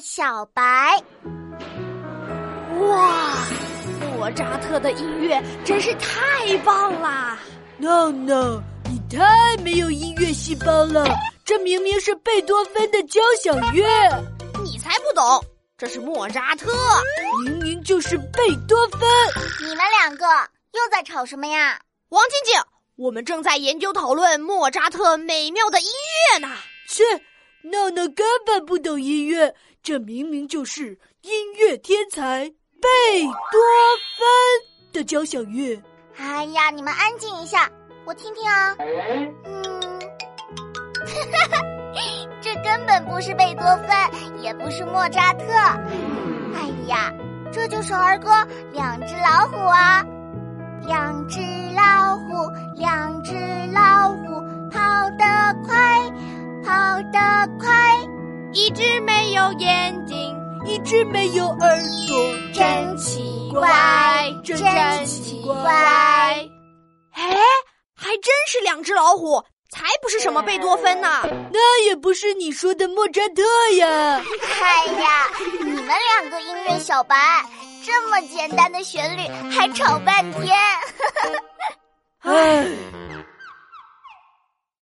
小白。哇，莫扎特的音乐真是太棒啦！No No，你太没有音乐细胞了，这明明是贝多芬的交响乐。你才不懂，这是莫扎特，明明就是贝多芬。你们两个又在吵什么呀？王静静，我们正在研究讨论莫扎特美妙的音乐呢。切，闹闹根本不懂音乐，这明明就是音乐天才贝多芬的交响乐。哎呀，你们安静一下，我听听啊。嗯，哈哈，这根本不是贝多芬，也不是莫扎特。哎呀，这就是儿歌《两只老虎》啊，两只老虎，两只老虎，跑得快。跑得快，一只没有眼睛，一只没有耳朵，真奇怪，真奇怪。哎，还真是两只老虎，才不是什么贝多芬呢，那也不是你说的莫扎特呀。哎呀，你们两个音乐小白，这么简单的旋律还吵半天。唉。